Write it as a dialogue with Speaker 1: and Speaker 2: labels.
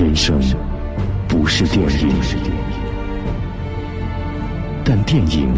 Speaker 1: 人生不是电影但电影